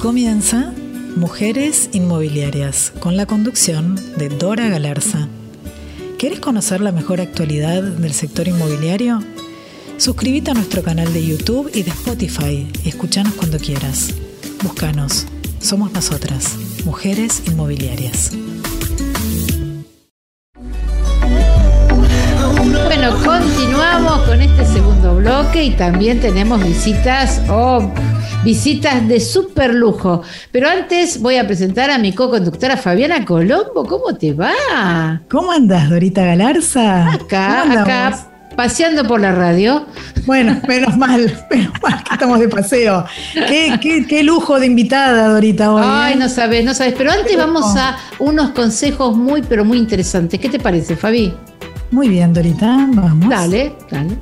comienza Mujeres Inmobiliarias, con la conducción de Dora Galarza. ¿Quieres conocer la mejor actualidad del sector inmobiliario? Suscríbete a nuestro canal de YouTube y de Spotify y escúchanos cuando quieras. Búscanos. Somos nosotras, Mujeres Inmobiliarias. Continuamos con este segundo bloque y también tenemos visitas, oh, visitas de super lujo. Pero antes voy a presentar a mi co-conductora Fabiana Colombo. ¿Cómo te va? ¿Cómo andas, Dorita Galarza? Acá, acá, paseando por la radio. Bueno, menos mal, menos mal que estamos de paseo. Qué, lujo de invitada, Dorita, hoy. Ay, ¿eh? no sabes, no sabes. Pero antes vamos a unos consejos muy, pero muy interesantes. ¿Qué te parece, Fabi? Muy bien, Dorita, vamos. Dale, dale.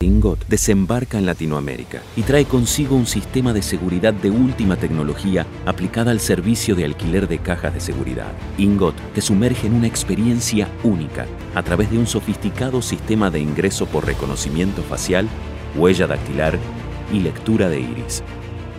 Ingot desembarca en Latinoamérica y trae consigo un sistema de seguridad de última tecnología aplicada al servicio de alquiler de cajas de seguridad. Ingot te sumerge en una experiencia única a través de un sofisticado sistema de ingreso por reconocimiento facial, huella dactilar y lectura de iris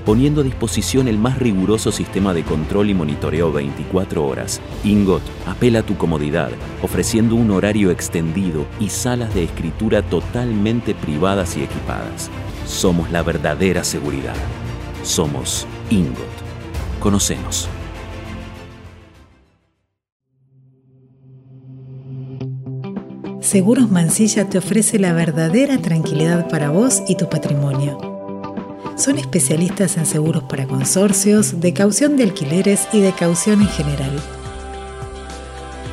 poniendo a disposición el más riguroso sistema de control y monitoreo 24 horas. Ingot apela a tu comodidad, ofreciendo un horario extendido y salas de escritura totalmente privadas y equipadas. Somos la verdadera seguridad. Somos Ingot. Conocemos. Seguros Mansilla te ofrece la verdadera tranquilidad para vos y tu patrimonio son especialistas en seguros para consorcios, de caución de alquileres y de caución en general.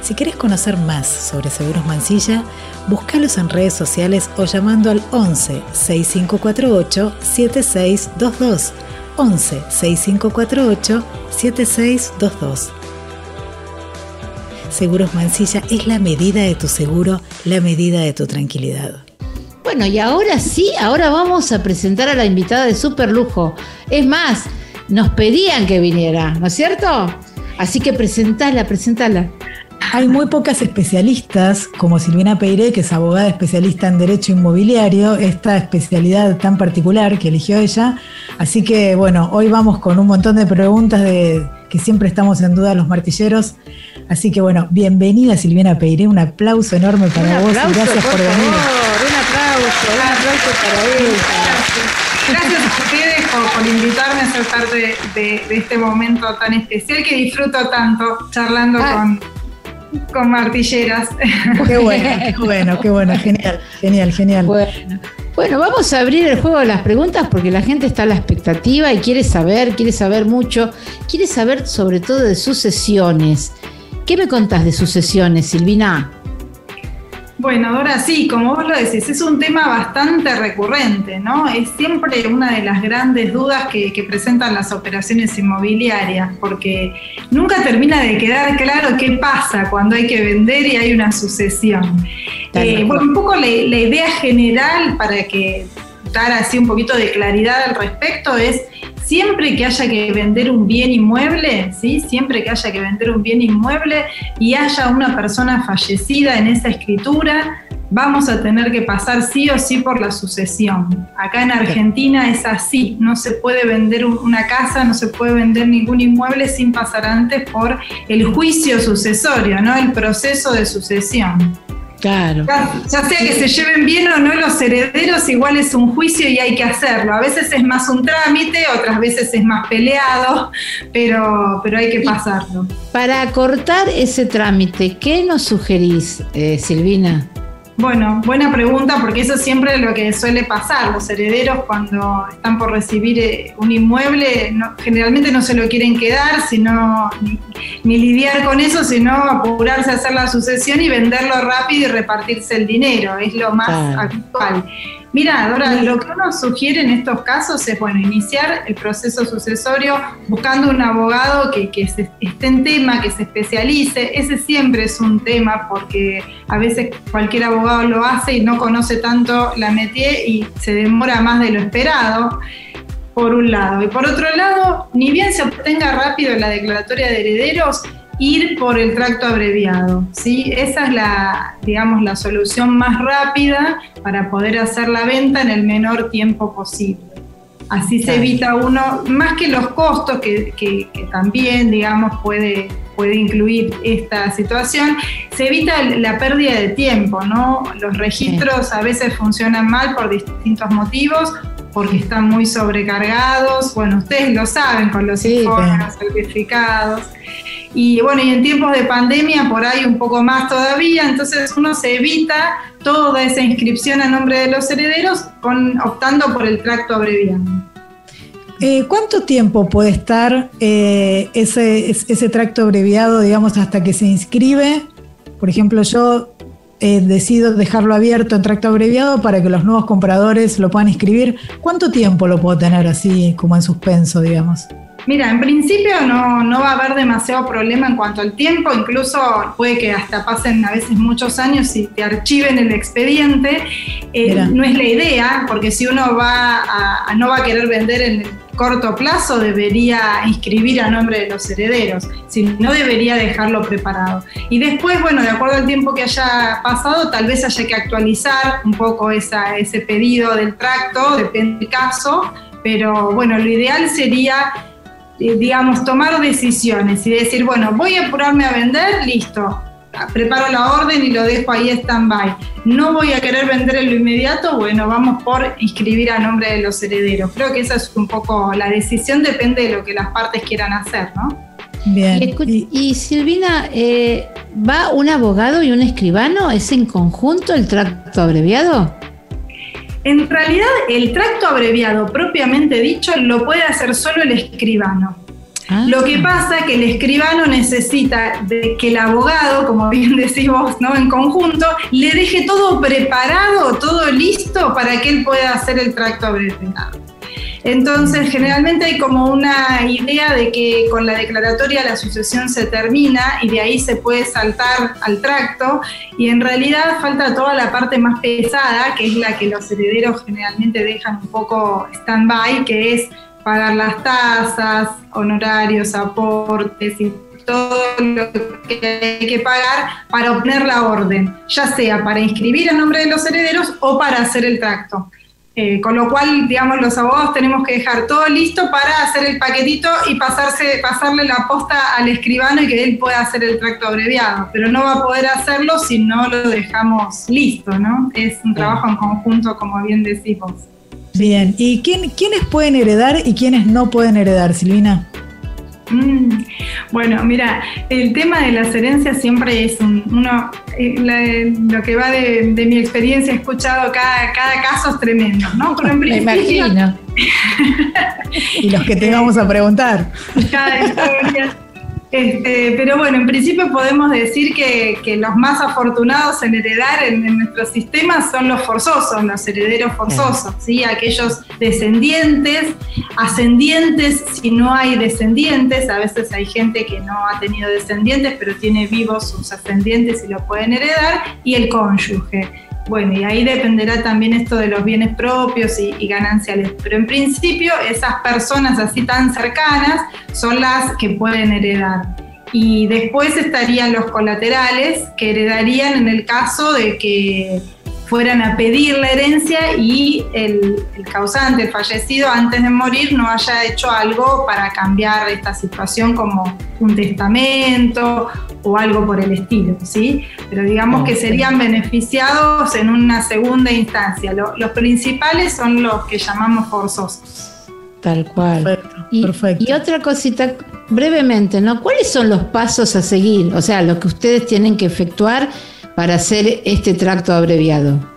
Si quieres conocer más sobre Seguros Mansilla, búscalos en redes sociales o llamando al 11 6548 7622. 11 6548 7622. Seguros Mansilla es la medida de tu seguro, la medida de tu tranquilidad. Bueno, y ahora sí, ahora vamos a presentar a la invitada de super lujo. Es más, nos pedían que viniera, ¿no es cierto? Así que presentala, presentala. Hay muy pocas especialistas, como Silvina Peiré, que es abogada especialista en Derecho Inmobiliario, esta especialidad tan particular que eligió ella. Así que, bueno, hoy vamos con un montón de preguntas de que siempre estamos en duda los martilleros. Así que, bueno, bienvenida Silvina Peiré, un aplauso enorme para vos y gracias por, venir. Gracias a ustedes por, invitarme a ser parte de, este momento tan especial que disfruto tanto charlando ah. con, con martilleras. Qué bueno, qué bueno, qué bueno, genial, genial, genial. Bueno. Bueno, vamos a abrir el juego de las preguntas porque la gente está a la expectativa y quiere saber, quiere saber mucho, quiere saber sobre todo de sucesiones. ¿Qué me contás de sucesiones, Silvina? Bueno, ahora sí, como vos lo decís, es un tema bastante recurrente, ¿no? Es siempre una de las grandes dudas que, presentan las operaciones inmobiliarias, porque nunca termina de quedar claro qué pasa cuando hay que vender y hay una sucesión. Eh, bueno, un poco la, la idea general para que dar así un poquito de claridad al respecto es siempre que haya que vender un bien inmueble, ¿sí? siempre que haya que vender un bien inmueble y haya una persona fallecida en esa escritura, vamos a tener que pasar sí o sí por la sucesión. Acá en Argentina es así, no se puede vender una casa, no se puede vender ningún inmueble sin pasar antes por el juicio sucesorio, ¿no? el proceso de sucesión. Claro. Ya, sea que se lleven bien o no los herederos, igual es un juicio y hay que hacerlo. A veces es más un trámite, otras veces es más peleado, pero, pero hay que pasarlo. Para cortar ese trámite, ¿qué nos sugerís, eh, Silvina? Bueno, buena pregunta porque eso siempre es lo que suele pasar. Los herederos cuando están por recibir eh, un inmueble generalmente no se lo quieren quedar, sino ni, lidiar con eso, sino apurarse a hacer la sucesión y venderlo rápido y repartirse el dinero. Es lo más actual. Mira, Dora, lo que uno sugiere en estos casos es, bueno, iniciar el proceso sucesorio buscando un abogado que, esté en tema, que se especialice. Ese siempre es un tema porque a veces cualquier abogado lo hace y no conoce tanto la métier y se demora más de lo esperado por un lado. Y por otro lado, ni bien se obtenga rápido la declaratoria de herederos, ir por el tracto abreviado. ¿sí? Esa es la, digamos, la solución más rápida para poder hacer la venta en el menor tiempo posible. Así se evita uno, más que los costos, que, que, también, digamos, puede, puede incluir esta situación, se evita la pérdida de tiempo, ¿no? Los registros a veces funcionan mal por distintos motivos, porque están muy sobrecargados, bueno, ustedes lo saben con los informes certificados. Y bueno, y en tiempos de pandemia por ahí un poco más todavía, entonces uno se evita toda esa inscripción a nombre de los herederos optando por el tracto abreviado. Eh, ¿Cuánto tiempo puede estar eh, ese, ese tracto abreviado, digamos, hasta que se inscribe? Por ejemplo, yo eh, decido dejarlo abierto en tracto abreviado para que los nuevos compradores lo puedan inscribir. ¿Cuánto tiempo lo puedo tener así como en suspenso, digamos? Mira, en principio no, no, va a haber demasiado problema en cuanto al tiempo, incluso puede que hasta pasen a veces muchos años y te archiven el expediente. Eh, no es la idea, porque si uno va a, no va a querer vender en el corto plazo, debería inscribir a nombre de los herederos, si no debería dejarlo preparado. Y después, bueno, de acuerdo al tiempo que haya pasado, tal vez haya que actualizar un poco esa, ese pedido del tracto, depende del caso, pero bueno, lo ideal sería digamos, tomar decisiones y decir, bueno, voy a apurarme a vender, listo, preparo la orden y lo dejo ahí stand-by. No voy a querer vender en lo inmediato, bueno, vamos por inscribir a nombre de los herederos. Creo que esa es un poco la decisión, depende de lo que las partes quieran hacer, ¿no? Bien. Y, Silvina, eh, ¿va un abogado y un escribano? ¿Es en conjunto el tracto abreviado? En realidad, el tracto abreviado propiamente dicho lo puede hacer solo el escribano. Ah. Lo que pasa es que el escribano necesita de que el abogado, como bien decimos, ¿no? en conjunto, le deje todo preparado, todo listo para que él pueda hacer el tracto abreviado. Entonces, generalmente hay como una idea de que con la declaratoria la sucesión se termina y de ahí se puede saltar al tracto y en realidad falta toda la parte más pesada, que es la que los herederos generalmente dejan un poco stand-by, que es pagar las tasas, honorarios, aportes y todo lo que hay que pagar para obtener la orden, ya sea para inscribir a nombre de los herederos o para hacer el tracto. Eh, con lo cual, digamos, los abogados tenemos que dejar todo listo para hacer el paquetito y pasarse, pasarle la posta al escribano y que él pueda hacer el tracto abreviado. Pero no va a poder hacerlo si no lo dejamos listo, ¿no? Es un trabajo en conjunto, como bien decimos. Bien, ¿y quién, quiénes pueden heredar y quiénes no pueden heredar, Silvina? Mm, bueno, mira, el tema de las herencias siempre es uno, eh, lo que va de, mi experiencia, he escuchado cada, cada caso es tremendo, ¿no? Pero en principio, Me imagino. y los que te vamos a preguntar. Cada historia este, pero bueno, en principio podemos decir que, los más afortunados en heredar en, nuestro sistema son los forzosos, los herederos forzosos, ¿sí? aquellos descendientes, ascendientes si no hay descendientes, a veces hay gente que no ha tenido descendientes pero tiene vivos sus ascendientes y lo pueden heredar, y el cónyuge. Bueno, y ahí dependerá también esto de los bienes propios y, gananciales. Pero en principio esas personas así tan cercanas son las que pueden heredar. Y después estarían los colaterales que heredarían en el caso de que fueran a pedir la herencia y el, causante, el fallecido, antes de morir no haya hecho algo para cambiar esta situación como un testamento o algo por el estilo, ¿sí? Pero digamos que serían beneficiados en una segunda instancia. los principales son los que llamamos forzosos. Tal cual. Perfecto, y, otra cosita, brevemente, ¿no? ¿Cuáles son los pasos a seguir? O sea, lo que ustedes tienen que efectuar para hacer este tracto abreviado.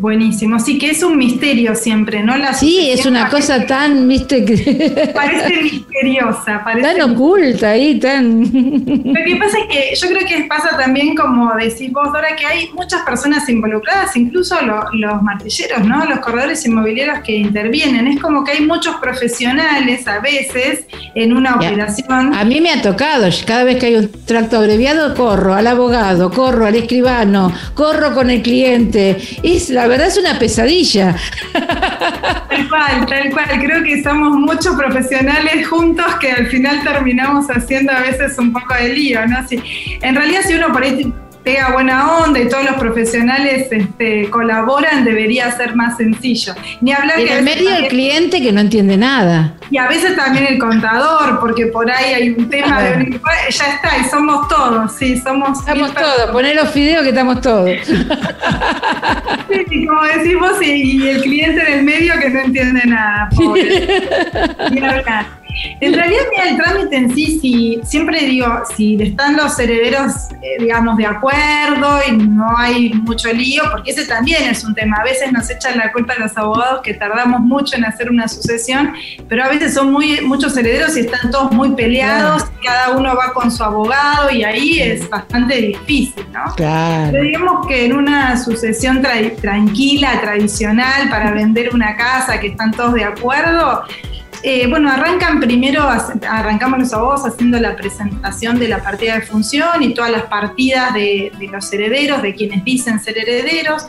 Buenísimo, sí que es un misterio siempre, ¿no? La sí, es una cosa tan, viste, que... Parece misteriosa, parece... Tan oculta ahí, tan... Lo que pasa es que yo creo que pasa también, como decís vos, Dora, que hay muchas personas involucradas, incluso los martilleros, ¿no? Los corredores inmobiliarios que intervienen. Es como que hay muchos profesionales a veces en una operación. A mí me ha tocado, cada vez que hay un tracto abreviado, corro al abogado, corro al escribano, corro con el cliente. Es la verdad es una pesadilla. Tal cual, tal cual. Creo que somos muchos profesionales juntos que al final terminamos haciendo a veces un poco de lío, ¿no? Si, en realidad, si uno por ahí pega buena onda y todos los profesionales este, colaboran, debería ser más sencillo. Ni hablar que en medio el cliente que no entiende nada. Y a veces también el contador, porque por ahí hay un tema de ya está, y somos todos, sí, somos. Estamos todos, poner los fideos que estamos todos. sí, como decimos, y, el cliente en el medio que no entiende nada, pobre. En realidad, el trámite en sí, si, siempre digo, si están los herederos, eh, digamos, de acuerdo y no hay mucho lío, porque ese también es un tema. A veces nos echan la culpa a los abogados que tardamos mucho en hacer una sucesión, pero a veces son muy, muchos herederos y están todos muy peleados, cada uno va con su abogado y ahí es bastante difícil, ¿no? Claro. Pero digamos que en una sucesión tranquila, tradicional, para vender una casa, que están todos de acuerdo, eh, bueno, arrancan primero, arrancamos los abogados haciendo la presentación de la partida de función y todas las partidas de, los herederos, de quienes dicen ser herederos.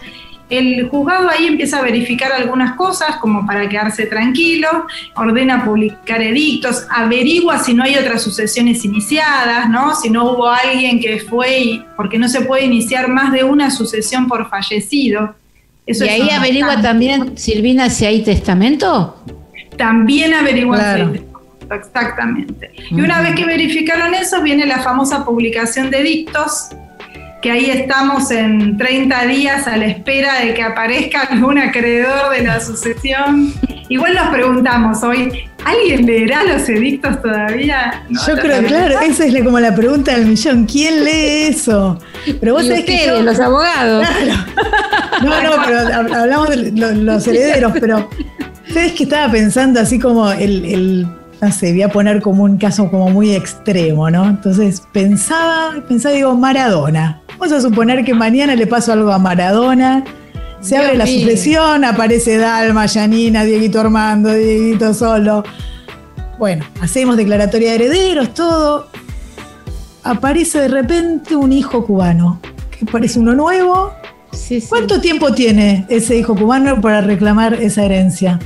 El juzgado ahí empieza a verificar algunas cosas como para quedarse tranquilo, ordena publicar edictos, averigua si no hay otras sucesiones iniciadas, ¿no? Si no hubo alguien que fue, porque no se puede iniciar más de una sucesión por fallecido. y ahí averigua también, Silvina, si hay testamento también averiguan Exactamente. Y una vez que verificaron eso, viene la famosa publicación de dictos, que ahí estamos en 30 días a la espera de que aparezca algún acreedor de la sucesión. Igual nos preguntamos hoy, ¿alguien leerá los edictos todavía? yo creo, claro, esa es como la pregunta del millón, ¿quién lee eso? Pero vos sabés que los abogados. No, no, pero hablamos de los herederos, pero Sabes que estaba pensando así como el, no sé, voy a poner como un caso como muy extremo, ¿no? Entonces pensaba, pensaba, digo, Maradona. Vamos a suponer que mañana le paso algo a Maradona, se abre la sucesión, aparece Dalma, Yanina, Dieguito Armando, Dieguito Solo. Bueno, hacemos declaratoria de herederos, todo. Aparece de repente un hijo cubano, que parece uno nuevo. ¿Cuánto tiempo tiene ese hijo cubano para reclamar esa herencia?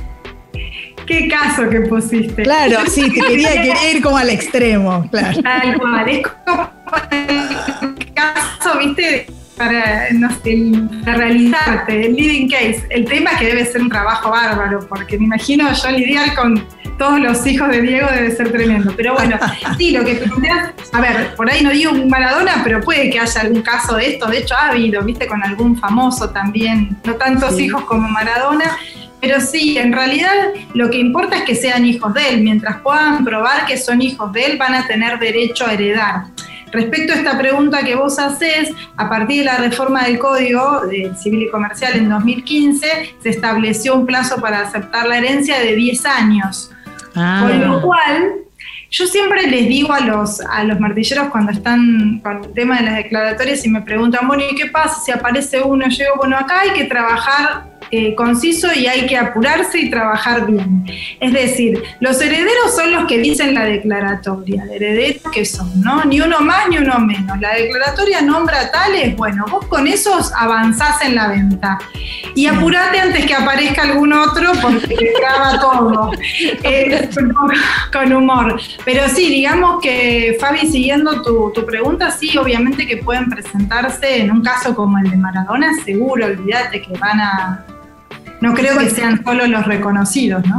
Qué caso que pusiste. Claro, sí, te quería, ir como al extremo, claro. Tal cual, es como el caso, viste, para, no realizarte, el leading case. El tema es que debe ser un trabajo bárbaro, porque me imagino yo lidiar con todos los hijos de Diego debe ser tremendo. Pero bueno, sí, lo que planteas, a ver, por ahí no digo un Maradona, pero puede que haya algún caso de esto. De hecho, ha habido, viste, con algún famoso también, no tantos hijos como Maradona pero sí, en realidad lo que importa es que sean hijos de él. Mientras puedan probar que son hijos de él, van a tener derecho a heredar. Respecto a esta pregunta que vos haces, a partir de la reforma del Código Civil y Comercial en 2015, se estableció un plazo para aceptar la herencia de 10 años. Ah. Con lo cual, yo siempre les digo a los, a los martilleros cuando están con el tema de las declaratorias y me preguntan, bueno, ¿y qué pasa si aparece uno? Yo digo, bueno, acá hay que trabajar eh, conciso y hay que apurarse y trabajar bien. Es decir, los herederos son los que dicen la declaratoria, de herederos que son, ¿no? Ni uno más ni uno menos. La declaratoria nombra tales, bueno, vos con esos avanzás en la venta. Y apurate antes que aparezca algún otro porque te graba todo. Eh, con humor. Pero sí, digamos que, Fabi, siguiendo tu, tu pregunta, sí, obviamente que pueden presentarse en un caso como el de Maradona, seguro, olvídate que van a no creo que sean solo los reconocidos, ¿no?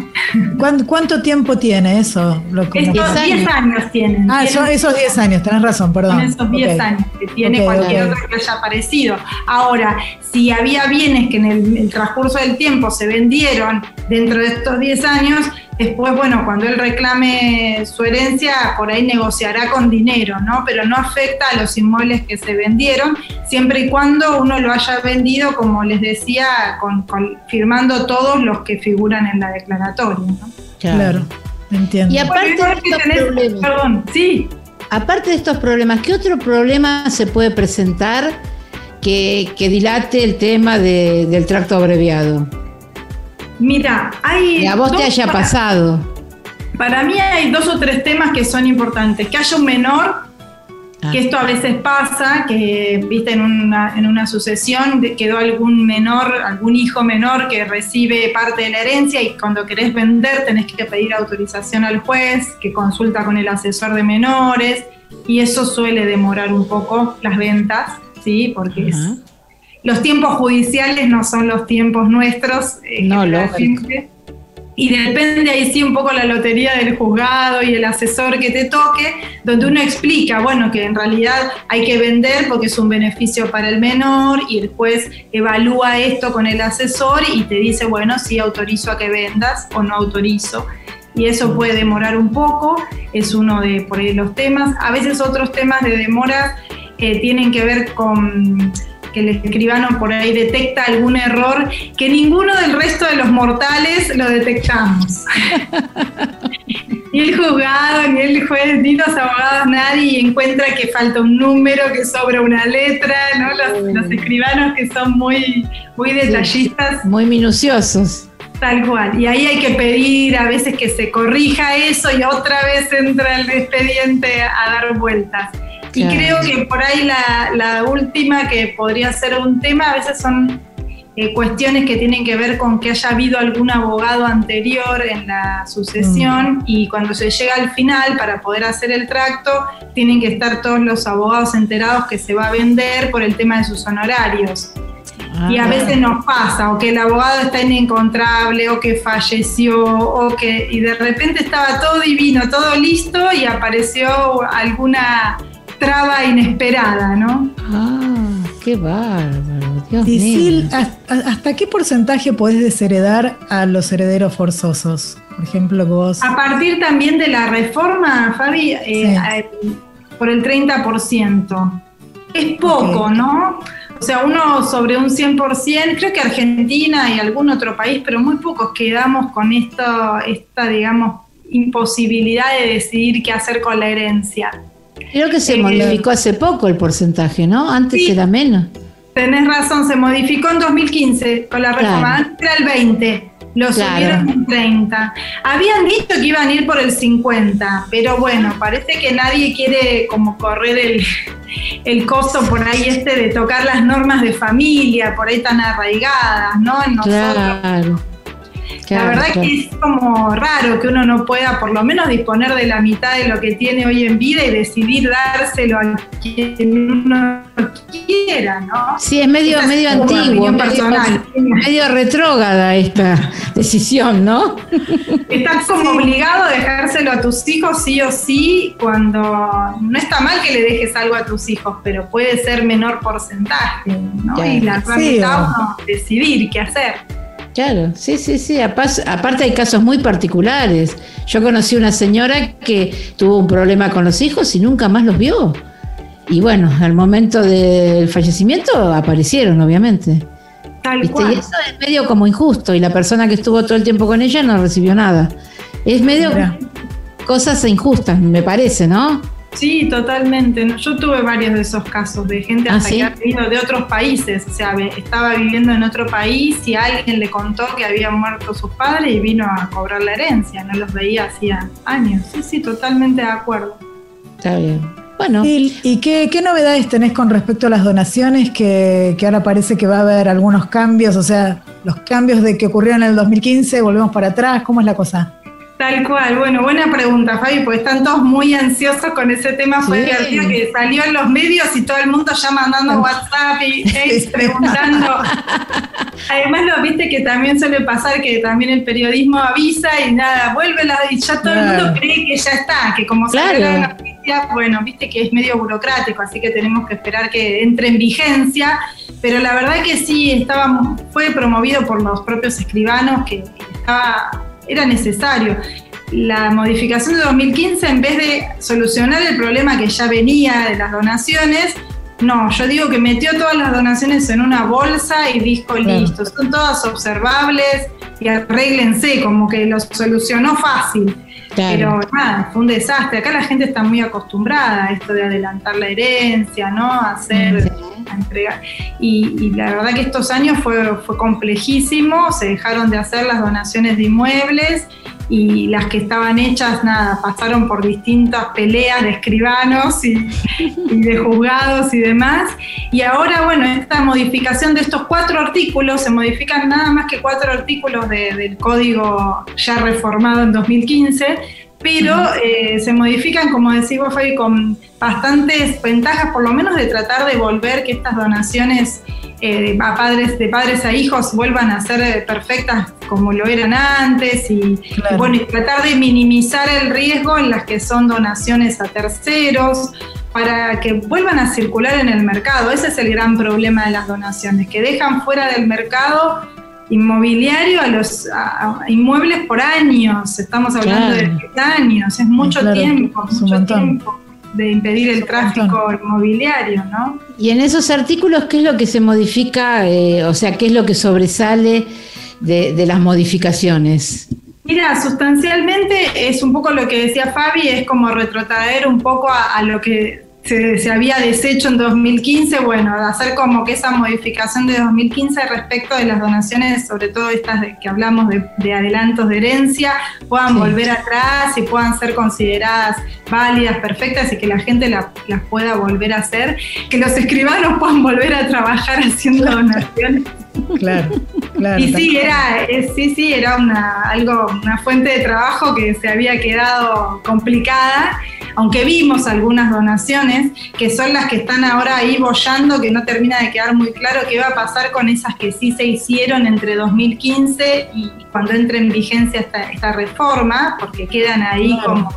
¿Cuánto, tiempo tiene eso? Esos 10 años tienen. Ah, esos 10 años, tenés razón, perdón. esos 10 años que tiene cualquier otro que haya aparecido. Ahora, si había bienes que en el transcurso del tiempo se vendieron dentro de estos 10 años, Después, bueno, cuando él reclame su herencia, por ahí negociará con dinero, ¿no? Pero no afecta a los inmuebles que se vendieron, siempre y cuando uno lo haya vendido, como les decía, con, firmando todos los que figuran en la declaratoria, ¿no? Claro, entiendo. Y aparte de estos problemas, perdón, sí. Aparte de estos problemas, ¿qué otro problema se puede presentar que, dilate el tema del tracto abreviado? Mira, hay. a vos te haya pasado. Para mí hay dos o tres temas que son importantes. Que haya un menor, ah. que esto a veces pasa, que viste en una, en una sucesión quedó algún menor, algún hijo menor que recibe parte de la herencia y cuando querés vender tenés que pedir autorización al juez, que consulta con el asesor de menores y eso suele demorar un poco las ventas. ¿sí? Porque los tiempos judiciales no son los tiempos nuestros. Eh, no. Y depende ahí sí un poco la lotería del juzgado y el asesor que te toque, donde uno explica, bueno, que en realidad hay que vender porque es un beneficio para el menor y el juez evalúa esto con el asesor y te dice, bueno, sí autorizo a que vendas o no autorizo y eso puede demorar un poco, es uno de por ahí los temas. A veces otros temas de demora eh, tienen que ver con que el escribano por ahí detecta algún error que ninguno del resto de los mortales lo detectamos. ni el juzgado, ni el juez, ni los abogados, nadie encuentra que falta un número, que sobra una letra, ¿no? Los, escribanos que son muy, muy detallistas. muy minuciosos. Tal cual. Y ahí hay que pedir a veces que se corrija eso y otra vez entra el expediente a dar vueltas. Y creo que por ahí la, última que podría ser un tema, a veces son eh, cuestiones que tienen que ver con que haya habido algún abogado anterior en la sucesión mm. y cuando se llega al final para poder hacer el tracto, tienen que estar todos los abogados enterados que se va a vender por el tema de sus honorarios y a ah. veces nos pasa, o que el abogado está inencontrable, o que falleció, o que y de repente estaba todo divino, todo listo y apareció alguna traba inesperada, ¿no? Ah, qué bárbaro, Dios mío. ¿hasta qué porcentaje podés desheredar a los herederos forzosos? Por ejemplo, vos. A partir también de la reforma, Fabi, eh, por el 30%. Es poco, ¿no? O sea, uno sobre un 100%, creo que Argentina y algún otro país, pero muy pocos quedamos con esto, esta, digamos, imposibilidad de decidir qué hacer con la herencia. Creo que se eh, modificó hace poco el porcentaje, ¿no? Antes era menos. Tenés razón, se modificó en 2015 con la reforma, antes era el 20. Lo subieron en 30. Habían dicho que iban a ir por el 50, pero bueno, parece que nadie quiere como correr el, el costo por ahí este de tocar las normas de familia, por ahí tan arraigadas, ¿no? En nosotros. Claro la verdad que es como raro que uno no pueda por lo menos disponer de la mitad de lo que tiene hoy en vida y decidir dárselo a quien uno quiera, ¿no? Sí, es medio, medio antiguo, medio, medio retrógrada esta decisión, ¿no? Estás como obligado a dejárselo a tus hijos sí o sí cuando no está mal que le dejes algo a tus hijos, pero puede ser menor porcentaje, ¿no? y la mitad uno decidir qué hacer. Claro, sí, sí, sí. Aparte hay casos muy particulares. Yo conocí una señora que tuvo un problema con los hijos y nunca más los vio. Y bueno, al momento del fallecimiento aparecieron, obviamente. Tal Y eso es medio como injusto y la persona que estuvo todo el tiempo con ella no recibió nada. Es medio cosas injustas, me parece, ¿no? Sí, totalmente. Yo tuve varios de esos casos de gente ¿Ah, que ha venido de otros países. O sea, estaba viviendo en otro país y alguien le contó que habían muerto sus padres y vino a cobrar la herencia. No los veía hacía años. Sí, sí, totalmente de acuerdo. Está bien. Bueno. ¿Y, qué, novedades tenés con respecto a las donaciones? Que, que, ahora parece que va a haber algunos cambios, o sea, los cambios de que ocurrieron en el 2015, volvemos para atrás, ¿cómo es la cosa? Tal cual, bueno, buena pregunta, Fabi, porque están todos muy ansiosos con ese tema. Fue divertido que salió en los medios y todo el mundo ya mandando WhatsApp y preguntando. Además, lo viste que también suele pasar que también el periodismo avisa y nada, vuelve la, y ya todo el mundo cree que ya está, que como salió la noticia, bueno, viste que es medio burocrático, así que tenemos que esperar que entre en vigencia. Pero la verdad que sí, estábamos, fue promovido por los propios escribanos que estaba era necesario. La modificación de 2015, en vez de solucionar el problema que ya venía de las donaciones, no, yo digo que metió todas las donaciones en una bolsa y dijo, listo, son todas observables y arréglense, como que lo solucionó fácil. Pero nada, fue un desastre. Acá la gente está muy acostumbrada a esto de adelantar la herencia, ¿no? A hacer, entregar. Y, la verdad que estos años fue, fue complejísimo, se dejaron de hacer las donaciones de inmuebles y las que estaban hechas, nada, pasaron por distintas peleas de escribanos y, de juzgados y demás. Y ahora, bueno, esta modificación de estos cuatro artículos, se modifican nada más que cuatro artículos del código ya reformado en 2015, pero eh, se modifican, como decís vos, Fabi, con bastantes ventajas, por lo menos de tratar de volver que estas donaciones eh, a padres, de padres a hijos vuelvan a ser perfectas como lo eran antes y, bueno, y tratar de minimizar el riesgo en las que son donaciones a terceros para que vuelvan a circular en el mercado. Ese es el gran problema de las donaciones, que dejan fuera del mercado inmobiliario a los inmuebles por años. Estamos hablando de años, es mucho tiempo, mucho tiempo de impedir el tráfico inmobiliario, ¿no? Y en esos artículos, ¿qué es lo que se modifica? Eh, o sea, ¿qué es lo que sobresale de, las modificaciones? Mira, sustancialmente es un poco lo que decía Fabi, es como retrotraer un poco a lo que se, había deshecho en 2015, bueno, hacer como que esa modificación de 2015 respecto de las donaciones, sobre todo estas de, que hablamos de, adelantos de herencia, puedan volver atrás y puedan ser consideradas válidas, perfectas y que la gente las pueda volver a hacer, que los escribanos puedan volver a trabajar haciendo donaciones. Claro, claro. Y sí, era, sí, sí, era una, algo, una fuente de trabajo que se había quedado complicada aunque vimos algunas donaciones que son las que están ahora ahí bollando, que no termina de quedar muy claro qué va a pasar con esas que sí se hicieron entre 2015 y cuando entre en vigencia esta, esta reforma, porque quedan ahí como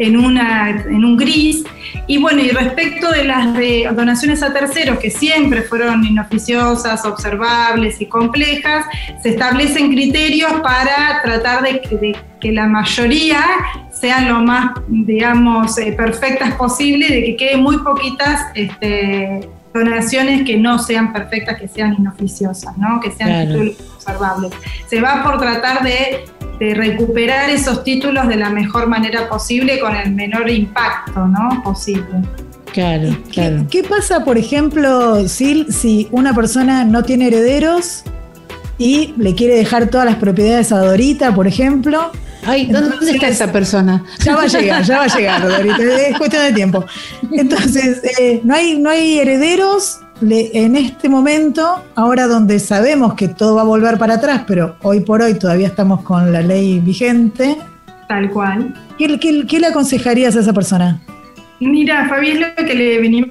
en, una, en un gris. Y bueno, y respecto de las de donaciones a terceros, que siempre fueron inoficiosas, observables y complejas, se establecen criterios para tratar de, de que la mayoría sean lo más, digamos, eh, perfectas posible, de que queden muy poquitas este, donaciones que no sean perfectas, que sean inoficiosas, ¿no? que sean observables. Se va por tratar de, recuperar esos títulos de la mejor manera posible con el menor impacto ¿no? posible. Claro, claro. ¿Qué, pasa, por ejemplo, Sil, si una persona no tiene herederos y le quiere dejar todas las propiedades a Dorita, por ejemplo? Ay, ¿dónde está esa persona? Ya va a llegar, ya va a llegar, es cuestión de tiempo. Entonces, eh, no, hay, no hay herederos en este momento, ahora donde sabemos que todo va a volver para atrás, pero hoy por hoy todavía estamos con la ley vigente. Tal cual. ¿Qué, qué le aconsejarías a esa persona? Mira, Fabi, es lo que le venimos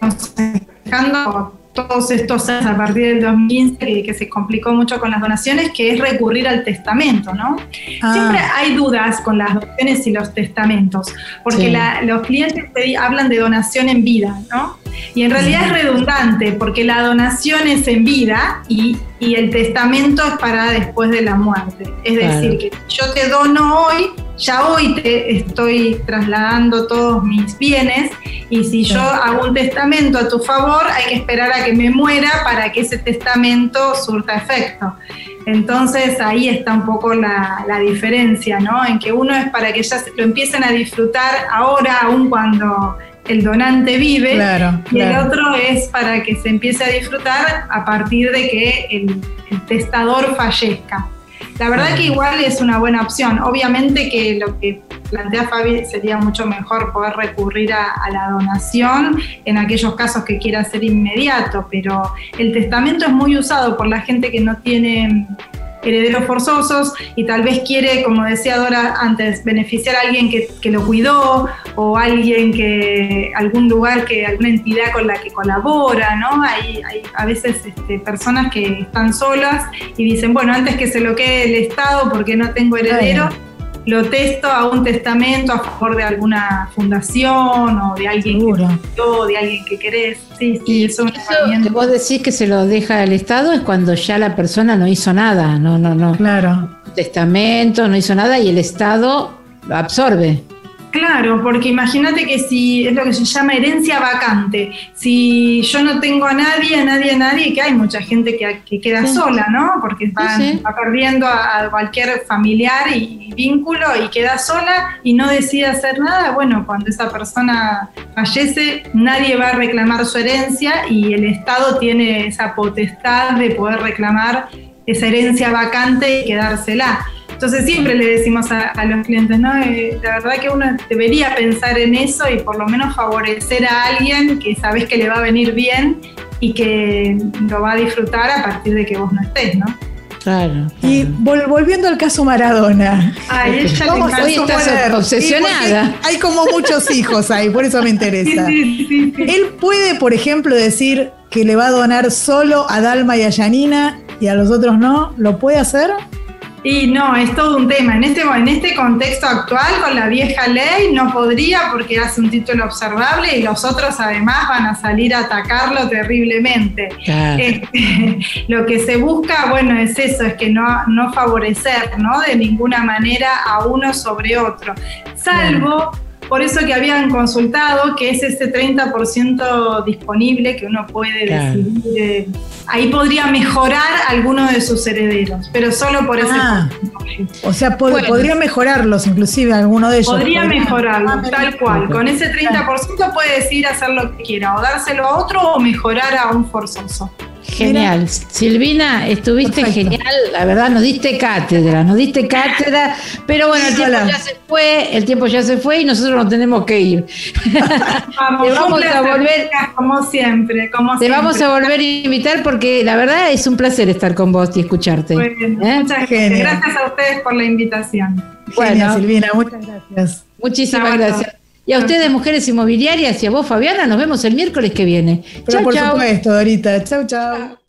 aconsejando todos estos años a partir del 2015 que, se complicó mucho con las donaciones, que es recurrir al testamento, ¿no? Ah. Siempre hay dudas con las donaciones y los testamentos, porque los clientes hablan de donación en vida, ¿no? Y en realidad es redundante, porque la donación es en vida y, el testamento es para después de la muerte. Es decir, que yo te dono hoy, ya hoy te estoy trasladando todos mis bienes y si yo hago un testamento a tu favor, hay que esperar a que me muera para que ese testamento surta efecto. Entonces ahí está un poco la, la diferencia, ¿no? En que uno es para que ya lo empiecen a disfrutar ahora, aun cuando el donante vive, y el otro es para que se empiece a disfrutar a partir de que el, testador fallezca. La verdad que igual es una buena opción. Obviamente que lo que plantea Fabi sería mucho mejor poder recurrir a, a, la donación en aquellos casos que quiera ser inmediato, pero el testamento es muy usado por la gente que no tiene herederos forzosos y tal vez quiere, como decía Dora antes, beneficiar a alguien que, lo cuidó o alguien que, algún lugar, que alguna entidad con la que colabora, ¿no? Hay, hay a veces este, personas que están solas y dicen, bueno, antes que se lo quede el Estado porque no tengo heredero lo testo a un testamento a favor de alguna fundación o de alguien que o de alguien que querés. Sí, sí, y eso, que vos decís que se lo deja al Estado es cuando ya la persona no hizo nada, no, no, no. Claro. Testamento, no hizo nada y el Estado lo absorbe. Claro, porque imagínate que si es lo que se llama herencia vacante, si yo no tengo a nadie, a nadie, a nadie, que hay mucha gente que, queda sola, ¿no? Porque va perdiendo a, cualquier familiar y, vínculo y queda sola y no decide hacer nada, bueno, cuando esa persona fallece, nadie va a reclamar su herencia y el Estado tiene esa potestad de poder reclamar esa herencia vacante y quedársela. Entonces siempre le decimos a, los clientes, ¿no? Eh, la verdad que uno debería pensar en eso y por lo menos favorecer a alguien que sabes que le va a venir bien y que lo va a disfrutar a partir de que vos no estés, ¿no? Claro. Y volviendo al caso Maradona. Ay, ella Hoy estás obsesionada. Hay como muchos hijos ahí, por eso me interesa. Él puede, por ejemplo, decir que le va a donar solo a Dalma y a Yanina y a los otros no. ¿Lo puede hacer? Y no, es todo un tema. En este, en este contexto actual, con la vieja ley, no podría porque hace un título observable y los otros además van a salir a atacarlo terriblemente. Este, lo que se busca, bueno, es eso, es que no, no favorecer, ¿no? De ninguna manera a uno sobre otro. Salvo por eso que habían consultado, que es ese 30% disponible que uno puede decidir. Eh, ahí podría mejorar alguno de sus herederos, pero solo por ese ah, O sea, podría mejorarlos, inclusive alguno de ellos. Podría, mejorarlos, tal cual. Con ese 30% puede decidir hacer lo que quiera, o dárselo a otro o mejorar a un forzoso. Genial. Silvina, estuviste genial. La verdad, nos diste cátedra, nos diste cátedra. Pero bueno, el tiempo ya se fue, el tiempo ya se fue y nosotros nos tenemos que ir. Vamos, te vamos a volver, como siempre, como Te vamos a volver a invitar porque la verdad es un placer estar con vos y escucharte. Muy bien, ¿Eh? Muchas gracias a ustedes por la invitación. Bueno, Silvina, muchas gracias. Muchísimas gracias. Y a ustedes, mujeres inmobiliarias, y a vos, Fabiana, nos vemos el miércoles que viene. Pero por supuesto, Dorita. Chau, chau.